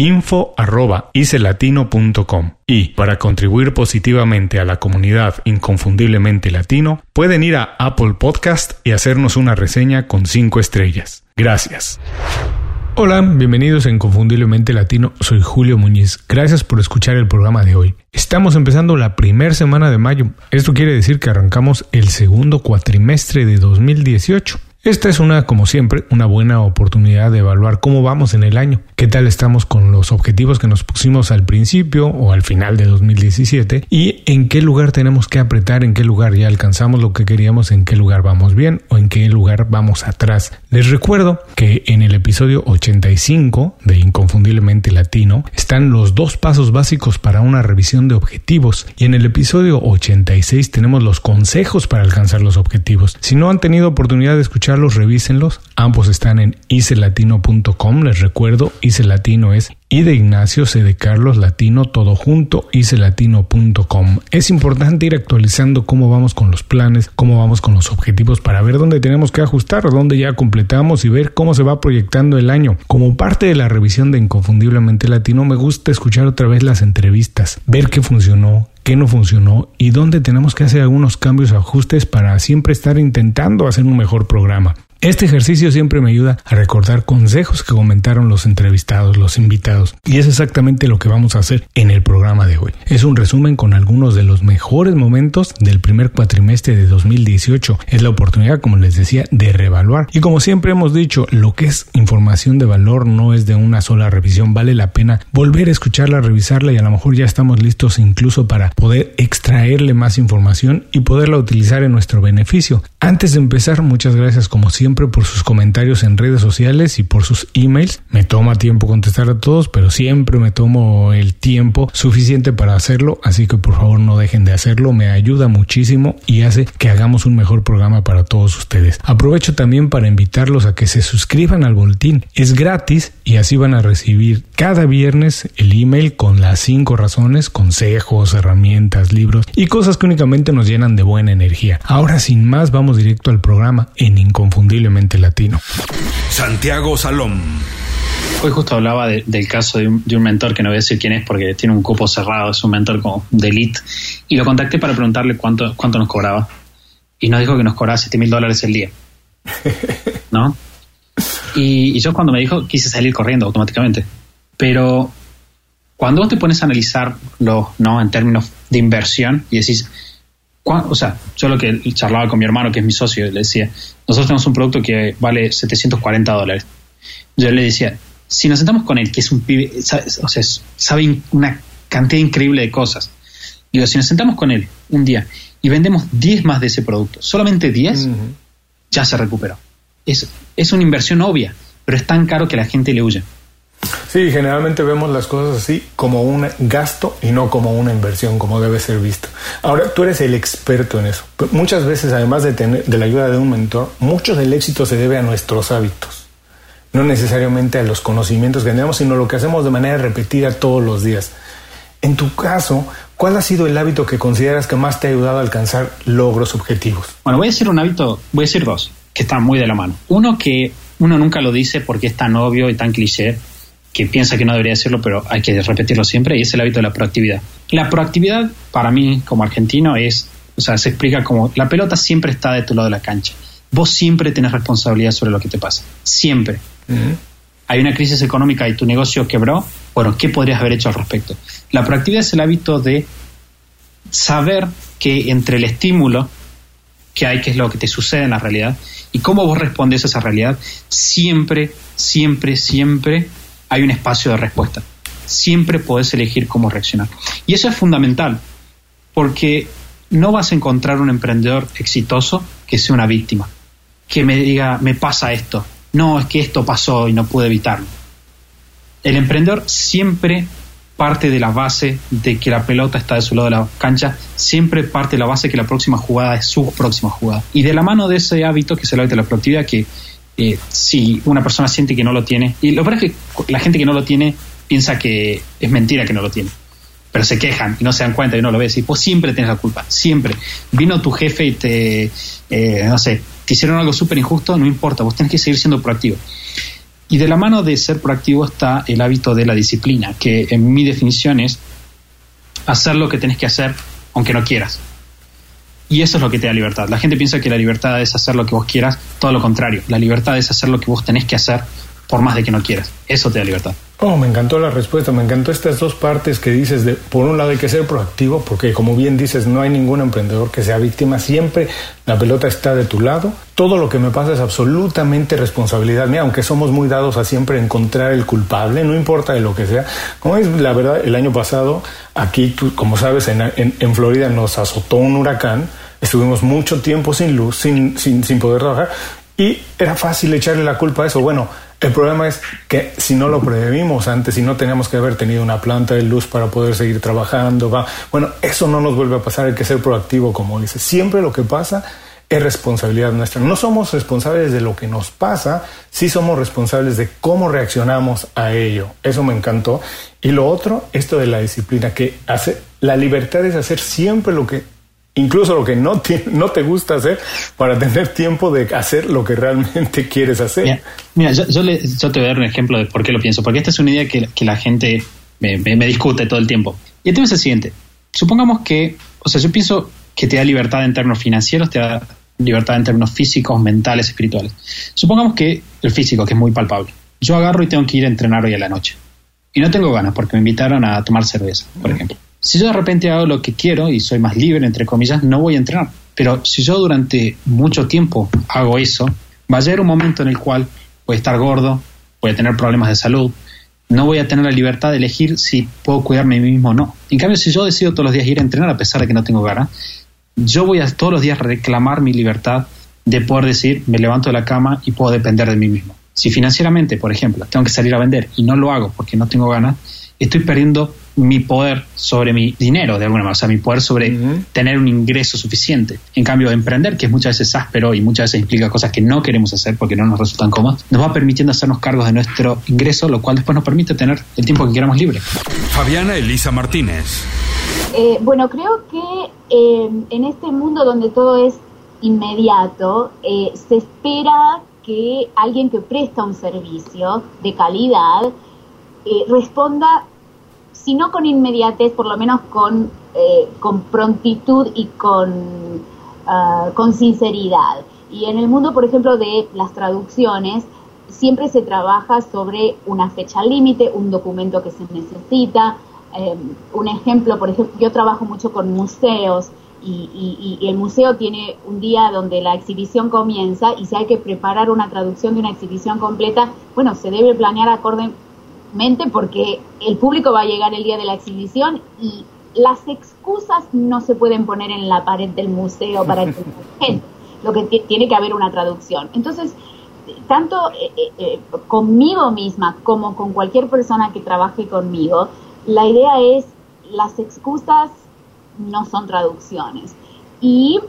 info.icelatino.com. Y para contribuir positivamente a la comunidad inconfundiblemente latino, pueden ir a Apple Podcast y hacernos una reseña con 5 estrellas. Gracias. Hola, bienvenidos a Inconfundiblemente Latino, soy Julio Muñiz. Gracias por escuchar el programa de hoy. Estamos empezando la primera semana de mayo. Esto quiere decir que arrancamos el segundo cuatrimestre de 2018. Esta es una, como siempre, una buena oportunidad de evaluar cómo vamos en el año, qué tal estamos con los objetivos que nos pusimos al principio o al final de 2017 y en qué lugar tenemos que apretar, en qué lugar ya alcanzamos lo que queríamos, en qué lugar vamos bien o en qué lugar vamos atrás. Les recuerdo que en el episodio 85 de Inconfundiblemente Latino están los dos pasos básicos para una revisión de objetivos. Y en el episodio 86 tenemos los consejos para alcanzar los objetivos. Si no han tenido oportunidad de escuchar los revísenlos. Ambos están en icelatino.com. Les recuerdo, icelatino es I de Ignacio, C de Carlos, latino, todo junto, icelatino.com. Es importante ir actualizando cómo vamos con los planes, cómo vamos con los objetivos para ver dónde tenemos que ajustar, dónde ya completamos y ver cómo se va proyectando el año. Como parte de la revisión de Inconfundiblemente Latino, me gusta escuchar otra vez las entrevistas, ver qué funcionó, qué no funcionó y dónde tenemos que hacer algunos cambios o ajustes para siempre estar intentando hacer un mejor programa. Este ejercicio siempre me ayuda a recordar consejos que comentaron los entrevistados, los invitados, y es exactamente lo que vamos a hacer en el programa de hoy. Es un resumen con algunos de los mejores momentos del primer cuatrimestre de 2018. Es la oportunidad, como les decía, de reevaluar. Y como siempre hemos dicho, lo que es información de valor no es de una sola revisión, vale la pena volver a escucharla, revisarla y a lo mejor ya estamos listos incluso para poder extraerle más información y poderla utilizar en nuestro beneficio. Antes de empezar, muchas gracias como siempre por sus comentarios en redes sociales y por sus emails. Me toma tiempo contestar a todos, pero siempre me tomo el tiempo suficiente para hacerlo, así que por favor no dejen de hacerlo, me ayuda muchísimo y hace que hagamos un mejor programa para todos ustedes. Aprovecho también para invitarlos a que se suscriban al boletín. Es gratis y así van a recibir cada viernes el email con las cinco razones, consejos, herramientas, libros y cosas que únicamente nos llenan de buena energía. Ahora sin más vamos directo al programa en Inconfundible latino. Santiago Salom. Hoy justo hablaba del caso de un, mentor que no voy a decir quién es porque tiene un cupo cerrado, es un mentor como de elite, y lo contacté para preguntarle cuánto, cuánto nos cobraba. Y nos dijo que nos cobraba 7 mil dólares el día. ¿No? Y, y, yo cuando me dijo quise salir corriendo automáticamente. Pero cuando vos te pones a analizarlo, ¿no? En términos de inversión y decís, o sea, yo lo que charlaba con mi hermano, que es mi socio, le decía, nosotros tenemos un producto que vale 740 dólares. Yo le decía, si nos sentamos con él, que es un pibe, o sea, sabe una cantidad increíble de cosas. Digo, si nos sentamos con él un día y vendemos 10 más de ese producto, solamente 10, ya se recuperó. Es, es una inversión obvia, pero es tan caro que la gente le huye. Sí, generalmente vemos las cosas así como un gasto y no como una inversión, como debe ser visto. Ahora, tú eres el experto en eso. Muchas veces, además de, tener, la ayuda de un mentor, mucho del éxito se debe a nuestros hábitos. No necesariamente a los conocimientos que tenemos, sino lo que hacemos de manera repetida todos los días. En tu caso, ¿cuál ha sido el hábito que consideras que más te ha ayudado a alcanzar logros objetivos? Bueno, voy a decir un hábito, voy a decir dos, que están muy de la mano. Uno que uno nunca lo dice porque es tan obvio y tan cliché que piensa que no debería decirlo, pero hay que repetirlo siempre, y es el hábito de la proactividad. La proactividad, para mí, como argentino, es, o sea, se explica como la pelota siempre está de tu lado de la cancha. Vos siempre tenés responsabilidad sobre lo que te pasa. Siempre. Hay una crisis económica y tu negocio quebró. Bueno, ¿qué podrías haber hecho al respecto? La proactividad es el hábito de saber que entre el estímulo que hay, que es lo que te sucede en la realidad, y cómo vos respondes a esa realidad, siempre, siempre, siempre hay un espacio de respuesta. Siempre podés elegir cómo reaccionar. Y eso es fundamental, porque no vas a encontrar un emprendedor exitoso que sea una víctima, que me diga, me pasa esto, no, es que esto pasó y no pude evitarlo. El emprendedor siempre parte de la base de que la pelota está de su lado de la cancha, siempre parte de la base que la próxima jugada es su próxima jugada. Y de la mano de ese hábito, que es el hábito de la productividad, que eh, si una persona siente que no lo tiene, y lo peor es que la gente que no lo tiene piensa que es mentira que no lo tiene, pero se quejan y no se dan cuenta y no lo ves, y pues siempre tienes la culpa, siempre. Vino tu jefe y te, eh, no sé, te hicieron algo súper injusto, no importa, vos tenés que seguir siendo proactivo. Y de la mano de ser proactivo está el hábito de la disciplina, que en mi definición es hacer lo que tenés que hacer aunque no quieras. Y eso es lo que te da libertad. La gente piensa que la libertad es hacer lo que vos quieras, todo lo contrario. La libertad es hacer lo que vos tenés que hacer por más de que no quieras. Eso te da libertad. Oh, me encantó la respuesta, me encantó estas dos partes que dices de, por un lado hay que ser proactivo, porque como bien dices, no hay ningún emprendedor que sea víctima, siempre la pelota está de tu lado, todo lo que me pasa es absolutamente responsabilidad mía, aunque somos muy dados a siempre encontrar el culpable, no importa de lo que sea. Como es la verdad, el año pasado, aquí, como sabes, en, en Florida nos azotó un huracán, estuvimos mucho tiempo sin luz, sin, sin, sin poder trabajar, y era fácil echarle la culpa a eso. Bueno, el problema es que si no lo previmos antes, si no teníamos que haber tenido una planta de luz para poder seguir trabajando, va, bueno, eso no nos vuelve a pasar, hay que ser proactivo, como dice. Siempre lo que pasa es responsabilidad nuestra. No somos responsables de lo que nos pasa, sí somos responsables de cómo reaccionamos a ello. Eso me encantó. Y lo otro, esto de la disciplina, que hace, la libertad es hacer siempre lo que incluso lo que no te, no te gusta hacer para tener tiempo de hacer lo que realmente quieres hacer. Mira, yo, yo, te voy a dar un ejemplo de por qué lo pienso, porque esta es una idea que, que la gente me, me, discute todo el tiempo. Y el tema es el siguiente, supongamos que, o sea, yo pienso que te da libertad en términos financieros, te da libertad en términos físicos, mentales, espirituales. Supongamos que el físico, que es muy palpable, yo agarro y tengo que ir a entrenar hoy a la noche. Y no tengo ganas porque me invitaron a tomar cerveza, por ejemplo. Si yo de repente hago lo que quiero y soy más libre, entre comillas, no voy a entrenar. Pero si yo durante mucho tiempo hago eso, va a llegar un momento en el cual voy a estar gordo, voy a tener problemas de salud, no voy a tener la libertad de elegir si puedo cuidarme a mí mismo o no. En cambio, si yo decido todos los días ir a entrenar a pesar de que no tengo ganas, yo voy a todos los días reclamar mi libertad de poder decir, me levanto de la cama y puedo depender de mí mismo. Si financieramente, por ejemplo, tengo que salir a vender y no lo hago porque no tengo ganas, estoy perdiendo mi poder sobre mi dinero, de alguna manera, o sea, mi poder sobre tener un ingreso suficiente. En cambio, emprender, que es muchas veces áspero y muchas veces implica cosas que no queremos hacer porque no nos resultan cómodas, nos va permitiendo hacernos cargos de nuestro ingreso, lo cual después nos permite tener el tiempo que queramos libre. Fabiana Elisa Martínez. Eh, bueno, creo que eh, en este mundo donde todo es inmediato, eh, se espera que alguien que presta un servicio de calidad responda si no con inmediatez, por lo menos con, eh, con prontitud y con, ah, con sinceridad. Y en el mundo, por ejemplo, de las traducciones, siempre se trabaja sobre una fecha límite, un documento que se necesita. Eh, un ejemplo, por ejemplo, yo trabajo mucho con museos y, y, el museo tiene un día donde la exhibición comienza y si hay que preparar una traducción de una exhibición completa, bueno, se debe planear acorde mente porque el público va a llegar el día de la exhibición y las excusas no se pueden poner en la pared del museo para que gente. Lo que tiene que haber una traducción. Entonces, tanto eh, eh, eh, conmigo misma como con cualquier persona que trabaje conmigo, la idea es las excusas no son traducciones. Y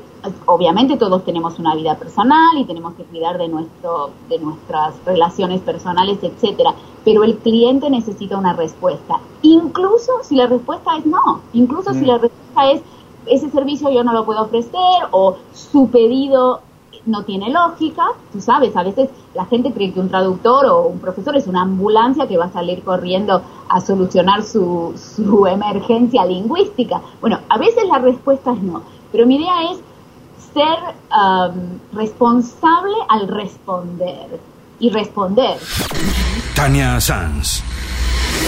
obviamente todos tenemos una vida personal y tenemos que cuidar de nuestro de nuestras relaciones personales, etcétera, pero el cliente necesita una respuesta, incluso si la respuesta es no, incluso si mm. la respuesta es ese servicio yo no lo puedo ofrecer o su pedido no tiene lógica, tú sabes, a veces la gente cree que un traductor o un profesor es una ambulancia que va a salir corriendo a solucionar su, su emergencia lingüística. Bueno, a veces la respuesta es no, pero mi idea es ser um, responsable al responder y responder. Tania Sanz.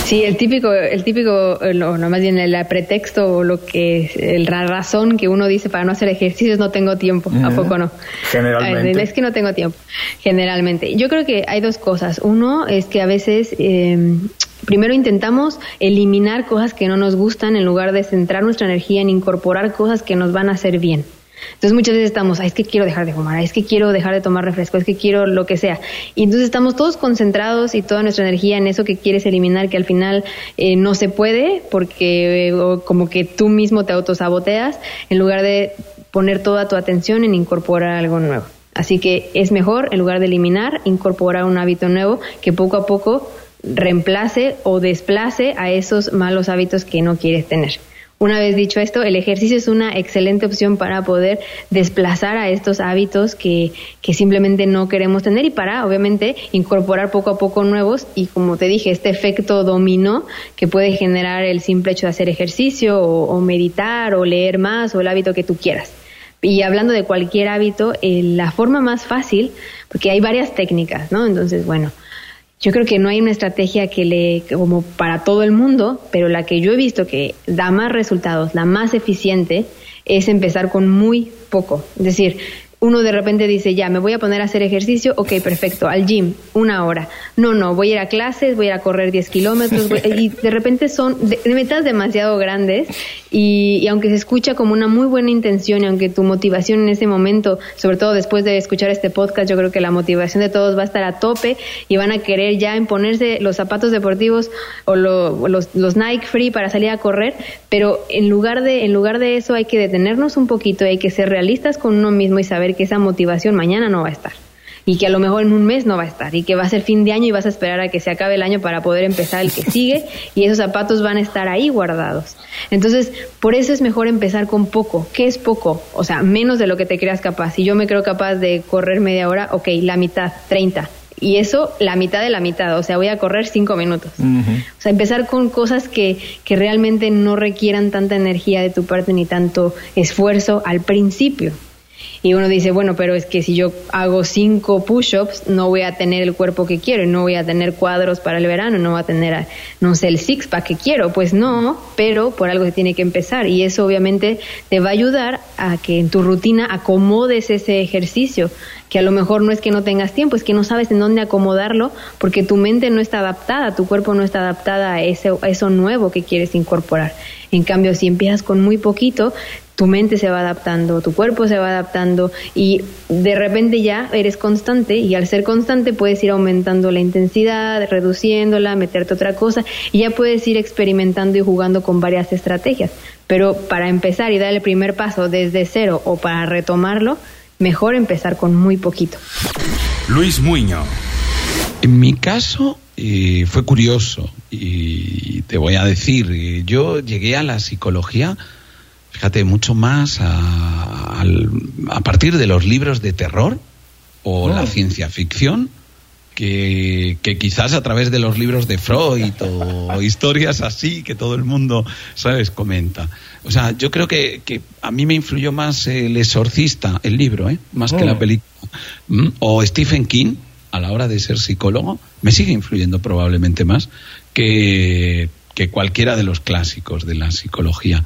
Sí, el típico, el típico, no, más bien el pretexto o lo que, la razón que uno dice para no hacer ejercicios, no tengo tiempo, ¿a poco no? Generalmente. Es que no tengo tiempo, generalmente. Yo creo que hay dos cosas. Uno es que a veces, eh, primero intentamos eliminar cosas que no nos gustan en lugar de centrar nuestra energía en incorporar cosas que nos van a hacer bien. Entonces muchas veces estamos, es que quiero dejar de fumar, es que quiero dejar de tomar refresco, es que quiero lo que sea. Y entonces estamos todos concentrados y toda nuestra energía en eso que quieres eliminar, que al final eh, no se puede porque eh, como que tú mismo te autosaboteas en lugar de poner toda tu atención en incorporar algo nuevo. Así que es mejor, en lugar de eliminar, incorporar un hábito nuevo que poco a poco reemplace o desplace a esos malos hábitos que no quieres tener. Una vez dicho esto, el ejercicio es una excelente opción para poder desplazar a estos hábitos que, que, simplemente no queremos tener y para, obviamente, incorporar poco a poco nuevos y, como te dije, este efecto dominó que puede generar el simple hecho de hacer ejercicio o, meditar o leer más o el hábito que tú quieras. Y hablando de cualquier hábito, eh, la forma más fácil, porque hay varias técnicas, ¿no? Entonces, bueno, yo creo que no hay una estrategia que le, como para todo el mundo, pero la que yo he visto que da más resultados, la más eficiente, es empezar con muy poco. Es decir, uno de repente dice, ya, me voy a poner a hacer ejercicio, ok, perfecto, al gym, una hora. No, no, voy a ir a clases, voy a correr 10 kilómetros, y de repente son metas demasiado grandes y, aunque se escucha como una muy buena intención y aunque tu motivación en ese momento, sobre todo después de escuchar este podcast, yo creo que la motivación de todos va a estar a tope y van a querer ya imponerse los zapatos deportivos o los, los Nike Free para salir a correr, pero en lugar de, en lugar de eso hay que detenernos un poquito hay que ser realistas con uno mismo y saber que esa motivación mañana no va a estar y que a lo mejor en un mes no va a estar y que va a ser fin de año y vas a esperar a que se acabe el año para poder empezar el que sigue y esos zapatos van a estar ahí guardados. Entonces, por eso es mejor empezar con poco. ¿Qué es poco? O sea, menos de lo que te creas capaz. Si yo me creo capaz de correr media hora, ok, la mitad, 30. Y eso, la mitad de la mitad, o sea, voy a correr cinco minutos. O sea, empezar con cosas que, que realmente no requieran tanta energía de tu parte ni tanto esfuerzo al principio. Y uno dice, bueno, pero es que si yo hago cinco push-ups, no voy a tener el cuerpo que quiero, no voy a tener cuadros para el verano, no voy a tener, no sé, el six-pack que quiero. Pues no, pero por algo se tiene que empezar. Y eso obviamente te va a ayudar a que en tu rutina acomodes ese ejercicio, que a lo mejor no es que no tengas tiempo, es que no sabes en dónde acomodarlo, porque tu mente no está adaptada, tu cuerpo no está adaptada a, ese, a eso nuevo que quieres incorporar. En cambio, si empiezas con muy poquito, tu mente se va adaptando, tu cuerpo se va adaptando y de repente ya eres constante y al ser constante puedes ir aumentando la intensidad, reduciéndola, meterte otra cosa y ya puedes ir experimentando y jugando con varias estrategias. Pero para empezar y dar el primer paso desde cero o para retomarlo, mejor empezar con muy poquito. Luis Muño. En mi caso eh, fue curioso y te voy a decir, eh, yo llegué a la psicología fíjate, mucho más a, a, partir de los libros de terror o la oh. ciencia ficción. Que, que, quizás a través de los libros de Freud o historias así que todo el mundo, ¿sabes?, comenta. O sea, yo creo que, que a mí me influyó más El Exorcista, el libro, ¿eh? más que la oh. película. ¿Mm? O Stephen King, a la hora de ser psicólogo, me sigue influyendo probablemente más que, que cualquiera de los clásicos de la psicología.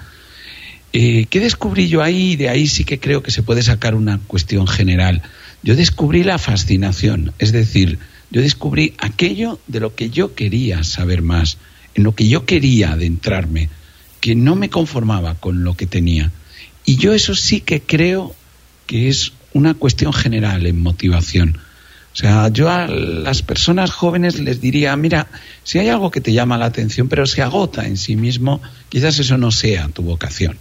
Eh, ¿Qué descubrí yo ahí? De ahí sí que creo que se puede sacar una cuestión general. Yo descubrí la fascinación, es decir, yo descubrí aquello de lo que yo quería saber más, en lo que yo quería adentrarme, que no me conformaba con lo que tenía. Y yo eso sí que creo que es una cuestión general en motivación. O sea, yo a las personas jóvenes les diría, mira, si hay algo que te llama la atención, pero se agota en sí mismo, quizás eso no sea tu vocación.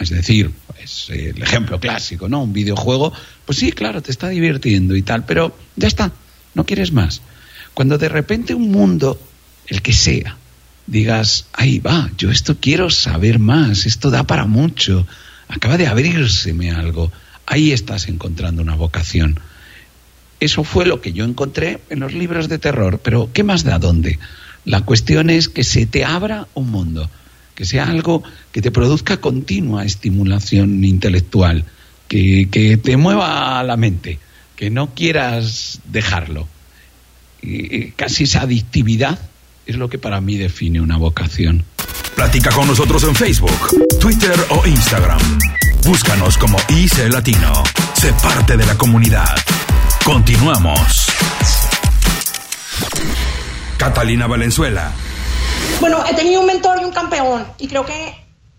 Es decir, pues, el ejemplo clásico, ¿no? Un videojuego, pues sí, claro, te está divirtiendo y tal, pero ya está, no quieres más. Cuando de repente un mundo, el que sea, digas, ahí va, yo esto quiero saber más, esto da para mucho, acaba de abrírseme algo, ahí estás encontrando una vocación. Eso fue lo que yo encontré en los libros de terror, pero ¿qué más da dónde? La cuestión es que se te abra un mundo, que sea algo que te produzca continua estimulación intelectual, que, que te mueva la mente, que no quieras dejarlo. Casi esa adictividad es lo que para mí define una vocación. Platica con nosotros en Facebook, Twitter o Instagram. Búscanos como IC Latino. Sé parte de la comunidad. Continuamos. Catalina Valenzuela. Bueno, he tenido un mentor y un campeón y creo que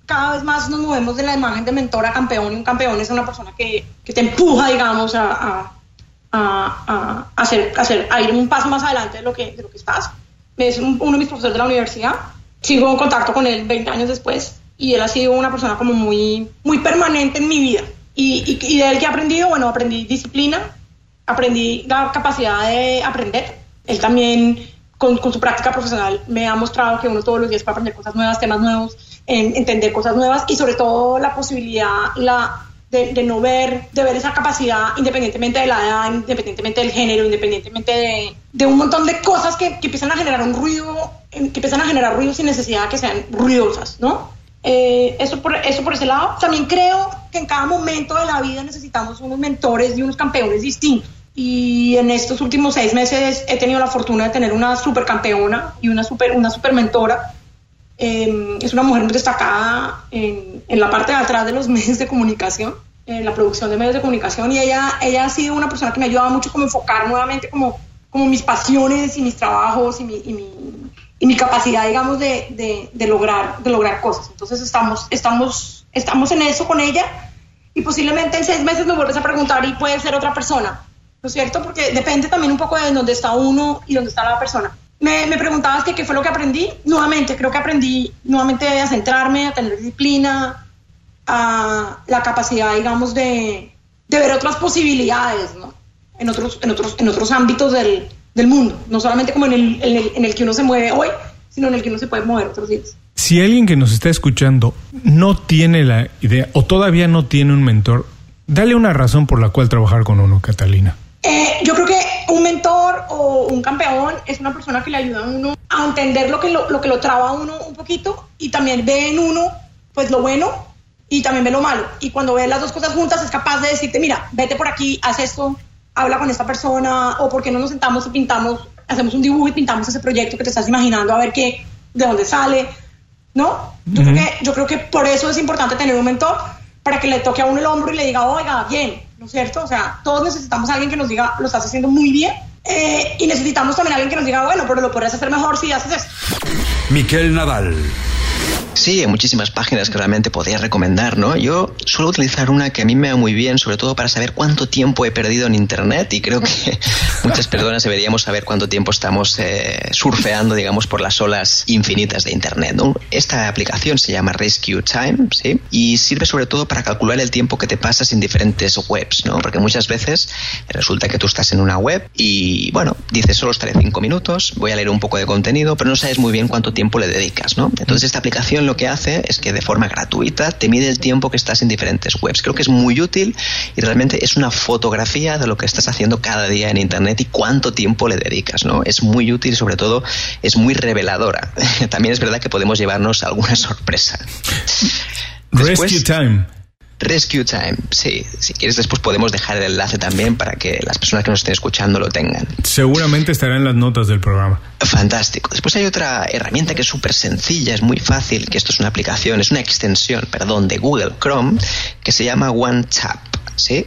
cada vez más nos movemos de la imagen de mentor a campeón y un campeón es una persona que, que te empuja, digamos, a, a, a, hacer, hacer, a ir un paso más adelante de lo que, de lo que estás. Es uno de mis profesores de la universidad. Sigo en contacto con él 20 años después y él ha sido una persona como muy, muy permanente en mi vida. Y, y, y de él que he aprendido, bueno, aprendí disciplina, aprendí la capacidad de aprender. Él también con, su práctica profesional me ha mostrado que uno todos los días puede aprender cosas nuevas, temas nuevos, en, entender cosas nuevas y sobre todo la posibilidad la, de, de, no ver, de ver esa capacidad independientemente de la edad, independientemente del género, independientemente de, de un montón de cosas que, que, empiezan a generar un ruido, que empiezan a generar ruido sin necesidad de que sean ruidosas, ¿no? Eh, eso, por, eso por ese lado. También creo que en cada momento de la vida necesitamos unos mentores y unos campeones distintos y en estos últimos seis meses he tenido la fortuna de tener una super campeona y una super, una super mentora. Eh, es una mujer muy destacada en, en, la parte de atrás de los medios de comunicación, en la producción de medios de comunicación y ella, ella ha sido una persona que me ha ayudado mucho como enfocar nuevamente como, como mis pasiones y mis trabajos y mi, y mi, y mi capacidad, digamos, de, de, de, lograr, de lograr cosas. Entonces estamos, estamos, estamos en eso con ella y posiblemente en seis meses me vuelves a preguntar y puede ser otra persona ¿no es cierto? Porque depende también un poco de dónde está uno y dónde está la persona. Me, me preguntabas que qué fue lo que aprendí. Nuevamente, creo que aprendí nuevamente a centrarme, a tener disciplina, a la capacidad, digamos, de, de ver otras posibilidades, ¿no? En otros, en otros, en otros ámbitos del, del mundo, no solamente como en el, en, el, en el que uno se mueve hoy, sino en el que uno se puede mover otros días. Si alguien que nos está escuchando no tiene la idea o todavía no tiene un mentor, dale una razón por la cual trabajar con uno, Catalina. Eh, yo creo que un mentor o un campeón es una persona que le ayuda a uno a entender lo que lo, lo, que lo traba a uno un poquito y también ve en uno pues lo bueno y también ve lo malo. Y cuando ve las dos cosas juntas es capaz de decirte, mira, vete por aquí, haz esto, habla con esta persona o por qué no nos sentamos y pintamos, hacemos un dibujo y pintamos ese proyecto que te estás imaginando a ver qué, de dónde sale, ¿no? Yo, uh -huh. creo que, yo creo que por eso es importante tener un mentor para que le toque a uno el hombro y le diga, oiga, bien, ¿no es cierto? O sea, todos necesitamos a alguien que nos diga, lo estás haciendo muy bien. Eh, y necesitamos también a alguien que nos diga, bueno, pero lo podrías hacer mejor si haces eso. Miquel Nadal. Sí, hay muchísimas páginas que realmente podría recomendar, ¿no? Yo suelo utilizar una que a mí me va muy bien, sobre todo para saber cuánto tiempo he perdido en Internet y creo que muchas personas deberíamos saber cuánto tiempo estamos eh, surfeando, digamos, por las olas infinitas de Internet. Esta aplicación se llama Rescue Time. Y sirve sobre todo para calcular el tiempo que te pasas en diferentes webs, ¿no? Porque muchas veces resulta que tú estás en una web y, bueno, dices solo estaré cinco minutos, voy a leer un poco de contenido, pero no sabes muy bien cuánto tiempo le dedicas, ¿no? Entonces esta aplicación lo que hace es que de forma gratuita te mide el tiempo que estás en diferentes webs. Creo que es muy útil y realmente es una fotografía de lo que estás haciendo cada día en Internet y cuánto tiempo le dedicas, ¿no? Es muy útil y sobre todo es muy reveladora. También es verdad que podemos llevarnos alguna sorpresa. Después, Rescue Time. Rescue Time, sí. Si quieres, después podemos dejar el enlace también para que las personas que nos estén escuchando lo tengan. Seguramente estará en las notas del programa. Fantástico. Después hay otra herramienta que es súper sencilla, es muy fácil, que esto es una aplicación, es una extensión, perdón, de Google Chrome, que se llama OneTap. ¿sí?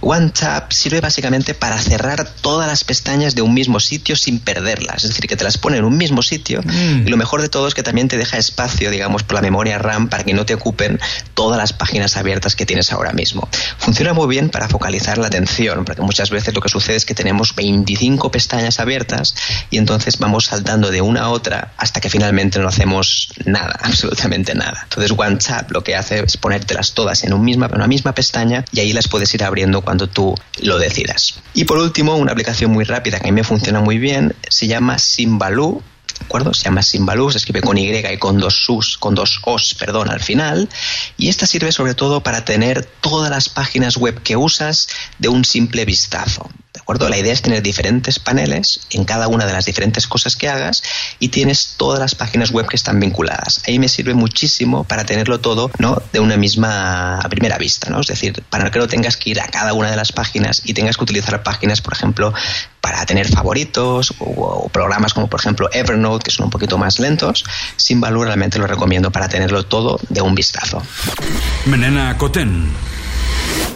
OneTap sirve básicamente para cerrar todas las pestañas de un mismo sitio sin perderlas. Es decir, que te las pone en un mismo sitio mm. y lo mejor de todo es que también te deja espacio, digamos, por la memoria RAM para que no te ocupen todas las páginas abiertas que tienes ahora mismo. Funciona muy bien para focalizar la atención, porque muchas veces lo que sucede es que tenemos 25 pestañas abiertas y entonces vamos saltando de una a otra hasta que finalmente no hacemos nada, absolutamente nada. Entonces OneTap lo que hace es ponértelas todas en, misma, una misma pestaña y ahí las puedes ir abriendo cuando tú lo decidas. Y por último, una aplicación muy rápida que a mí me funciona muy bien se llama Simbaloo acuerdo? Se llama Simbaloo, se escribe con Y y con dos con dos os, perdón, al final. Y esta sirve sobre todo para tener todas las páginas web que usas de un simple vistazo. La idea es tener diferentes paneles en cada una de las diferentes cosas que hagas y tienes todas las páginas web que están vinculadas. Ahí me sirve muchísimo para tenerlo todo, ¿no? De una misma a primera vista, ¿no? Es decir, para que no tengas que ir a cada una de las páginas y tengas que utilizar páginas, por ejemplo, para tener favoritos o, programas como por ejemplo Evernote, que son un poquito más lentos, sin valor realmente lo recomiendo para tenerlo todo de un vistazo. Menena Coten.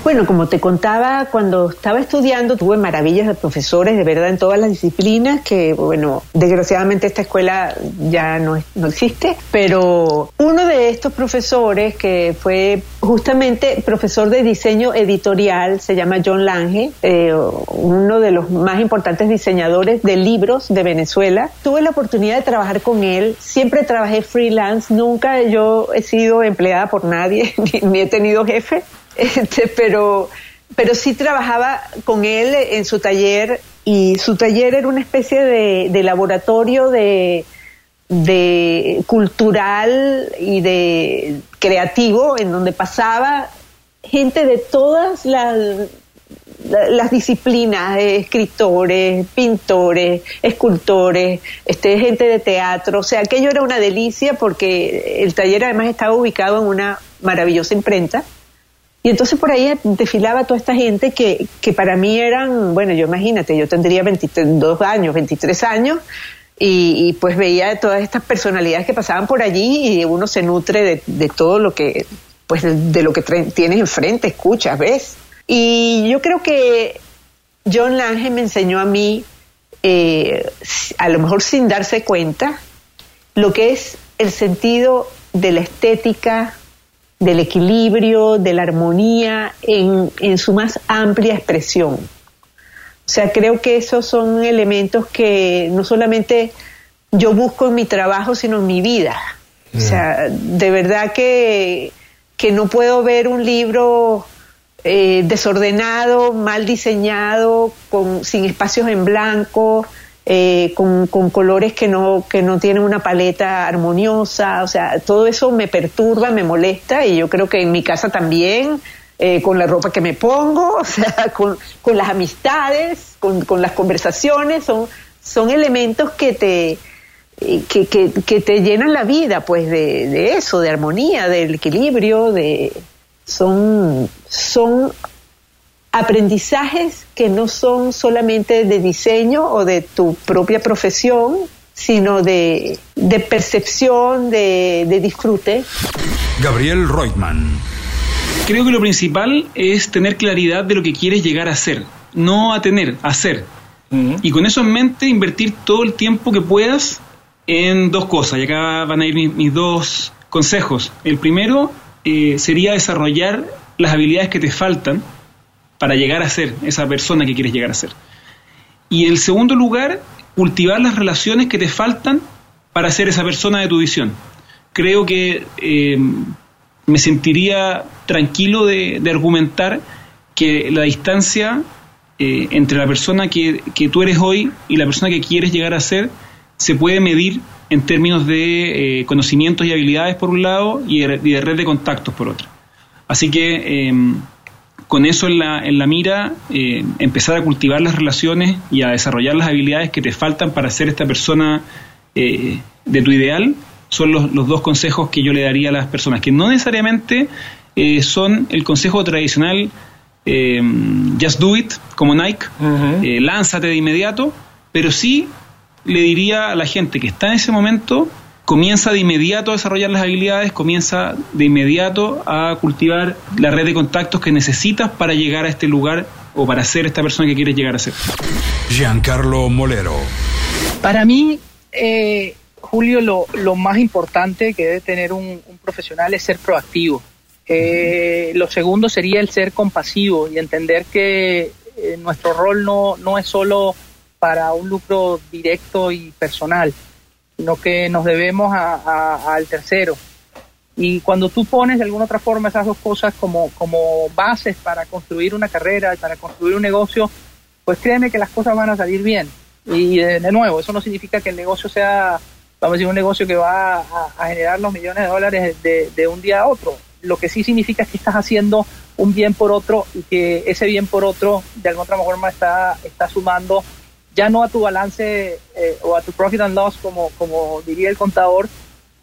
Bueno, como te contaba, cuando estaba estudiando tuve maravillas de profesores, de verdad, en todas las disciplinas, que bueno, desgraciadamente esta escuela ya no, no existe, pero uno de estos profesores que fue justamente profesor de diseño editorial, se llama John Lange, eh, uno de los más importantes diseñadores de libros de Venezuela. Tuve la oportunidad de trabajar con él, siempre trabajé freelance, nunca yo he sido empleada por nadie, ni he tenido jefe. Este, pero, pero sí trabajaba con él en su taller y su taller era una especie de, laboratorio de, de cultural y de creativo en donde pasaba gente de todas las, las disciplinas, escritores, pintores, escultores, este, gente de teatro, o sea, aquello era una delicia porque el taller además estaba ubicado en una maravillosa imprenta y entonces por ahí desfilaba toda esta gente que, que para mí eran, bueno, yo imagínate, yo tendría 22 años, 23 años, y, pues veía todas estas personalidades que pasaban por allí y uno se nutre de, de todo lo que, pues de, lo que tienes enfrente, escuchas, ves. Y yo creo que John Lange me enseñó a mí, eh, a lo mejor sin darse cuenta, lo que es el sentido de la estética, del equilibrio, de la armonía en, en su más amplia expresión. O sea, creo que esos son elementos que no solamente yo busco en mi trabajo, sino en mi vida. O sea, de verdad que, que no puedo ver un libro eh, desordenado, mal diseñado, con, sin espacios en blanco, eh, con, colores que no, que no tienen una paleta armoniosa, o sea, todo eso me perturba, me molesta y yo creo que en mi casa también, eh, con la ropa que me pongo, o sea, con, las amistades, con, las conversaciones, son, son elementos que te, que, que, te llenan la vida, pues, de, de, eso, de armonía, del equilibrio, de son, son aprendizajes que no son solamente de diseño o de tu propia profesión, sino de, percepción, de, disfrute. Gabriel Reutemann. Creo que lo principal es tener claridad de lo que quieres llegar a ser, no a tener, a ser. Y con eso en mente, invertir todo el tiempo que puedas en dos cosas. Y acá van a ir mis, dos consejos. El primero eh, sería desarrollar las habilidades que te faltan para llegar a ser esa persona que quieres llegar a ser. Y en segundo lugar, cultivar las relaciones que te faltan para ser esa persona de tu visión. Creo que eh, me sentiría tranquilo de, argumentar que la distancia eh, entre la persona que, tú eres hoy y la persona que quieres llegar a ser se puede medir en términos de eh, conocimientos y habilidades por un lado y de, red de contactos por otro. Así que con eso en la, en la mira, eh, empezar a cultivar las relaciones y a desarrollar las habilidades que te faltan para ser esta persona eh, de tu ideal, son los, los, dos consejos que yo le daría a las personas, que no necesariamente eh, son el consejo tradicional, just do it, como Nike, lánzate de inmediato, pero sí le diría a la gente que está en ese momento, comienza de inmediato a desarrollar las habilidades, comienza de inmediato a cultivar la red de contactos que necesitas para llegar a este lugar o para ser esta persona que quieres llegar a ser. Giancarlo Molero. Para mí, eh, Julio, lo, más importante que debe tener un, profesional es ser proactivo. Eh, lo segundo sería el ser compasivo y entender que eh, nuestro rol no, no es solo para un lucro directo y personal, sino que nos debemos al tercero. Y cuando tú pones de alguna otra forma esas dos cosas como, como bases para construir una carrera, para construir un negocio, pues créeme que las cosas van a salir bien. Y de, nuevo, eso no significa que el negocio sea vamos a decir, un negocio que va a, generar los millones de dólares de, de, un día a otro. Lo que sí significa es que estás haciendo un bien por otro y que ese bien por otro de alguna otra forma está, está sumando ya no a tu balance eh, o a tu profit and loss como, como diría el contador,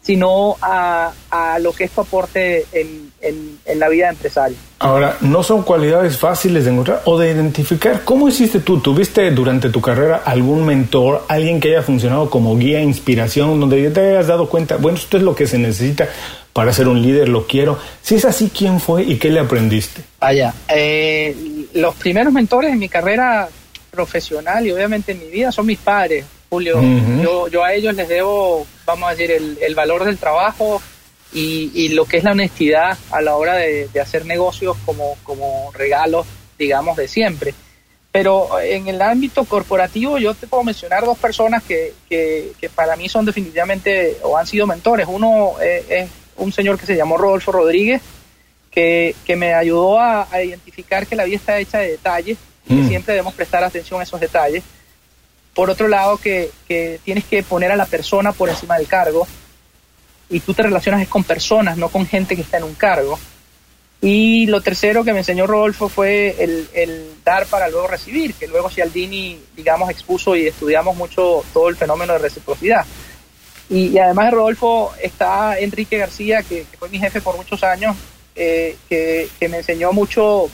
sino a, a lo que es tu aporte en, en, la vida empresaria. Ahora, no son cualidades fáciles de encontrar o de identificar. ¿Cómo hiciste tú? ¿Tuviste durante tu carrera algún mentor, alguien que haya funcionado como guía, inspiración, donde te hayas dado cuenta, bueno, esto es lo que se necesita para ser un líder, lo quiero? Si es así, ¿quién fue y qué le aprendiste? Vaya, eh, los primeros mentores en mi carrera profesional y obviamente en mi vida son mis padres, Julio. yo, yo a ellos les debo, vamos a decir, el, el valor del trabajo y, y, lo que es la honestidad a la hora de, de, hacer negocios como, como regalos, digamos, de siempre. Pero en el ámbito corporativo yo te puedo mencionar dos personas que, que, que para mí son definitivamente o han sido mentores. Uno es, un señor que se llamó Rodolfo Rodríguez, que, que me ayudó a, a, identificar que la vida está hecha de detalles que mm. siempre debemos prestar atención a esos detalles. Por otro lado, que, que, tienes que poner a la persona por encima del cargo y tú te relacionas con personas, no con gente que está en un cargo. Y lo tercero que me enseñó Rodolfo fue el, el dar para luego recibir, que luego Cialdini, digamos, expuso y estudiamos mucho todo el fenómeno de reciprocidad. Y, además de Rodolfo está Enrique García, que, fue mi jefe por muchos años, eh, que, que, me enseñó mucho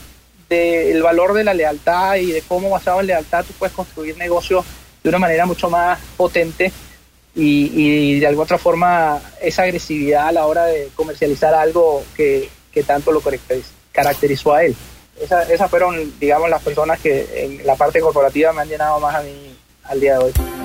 del valor de la lealtad y de cómo basado en lealtad tú puedes construir negocios de una manera mucho más potente y, de alguna otra forma esa agresividad a la hora de comercializar algo que, tanto lo caracterizó a él. esas fueron, digamos, las personas que en la parte corporativa me han llenado más a mí al día de hoy.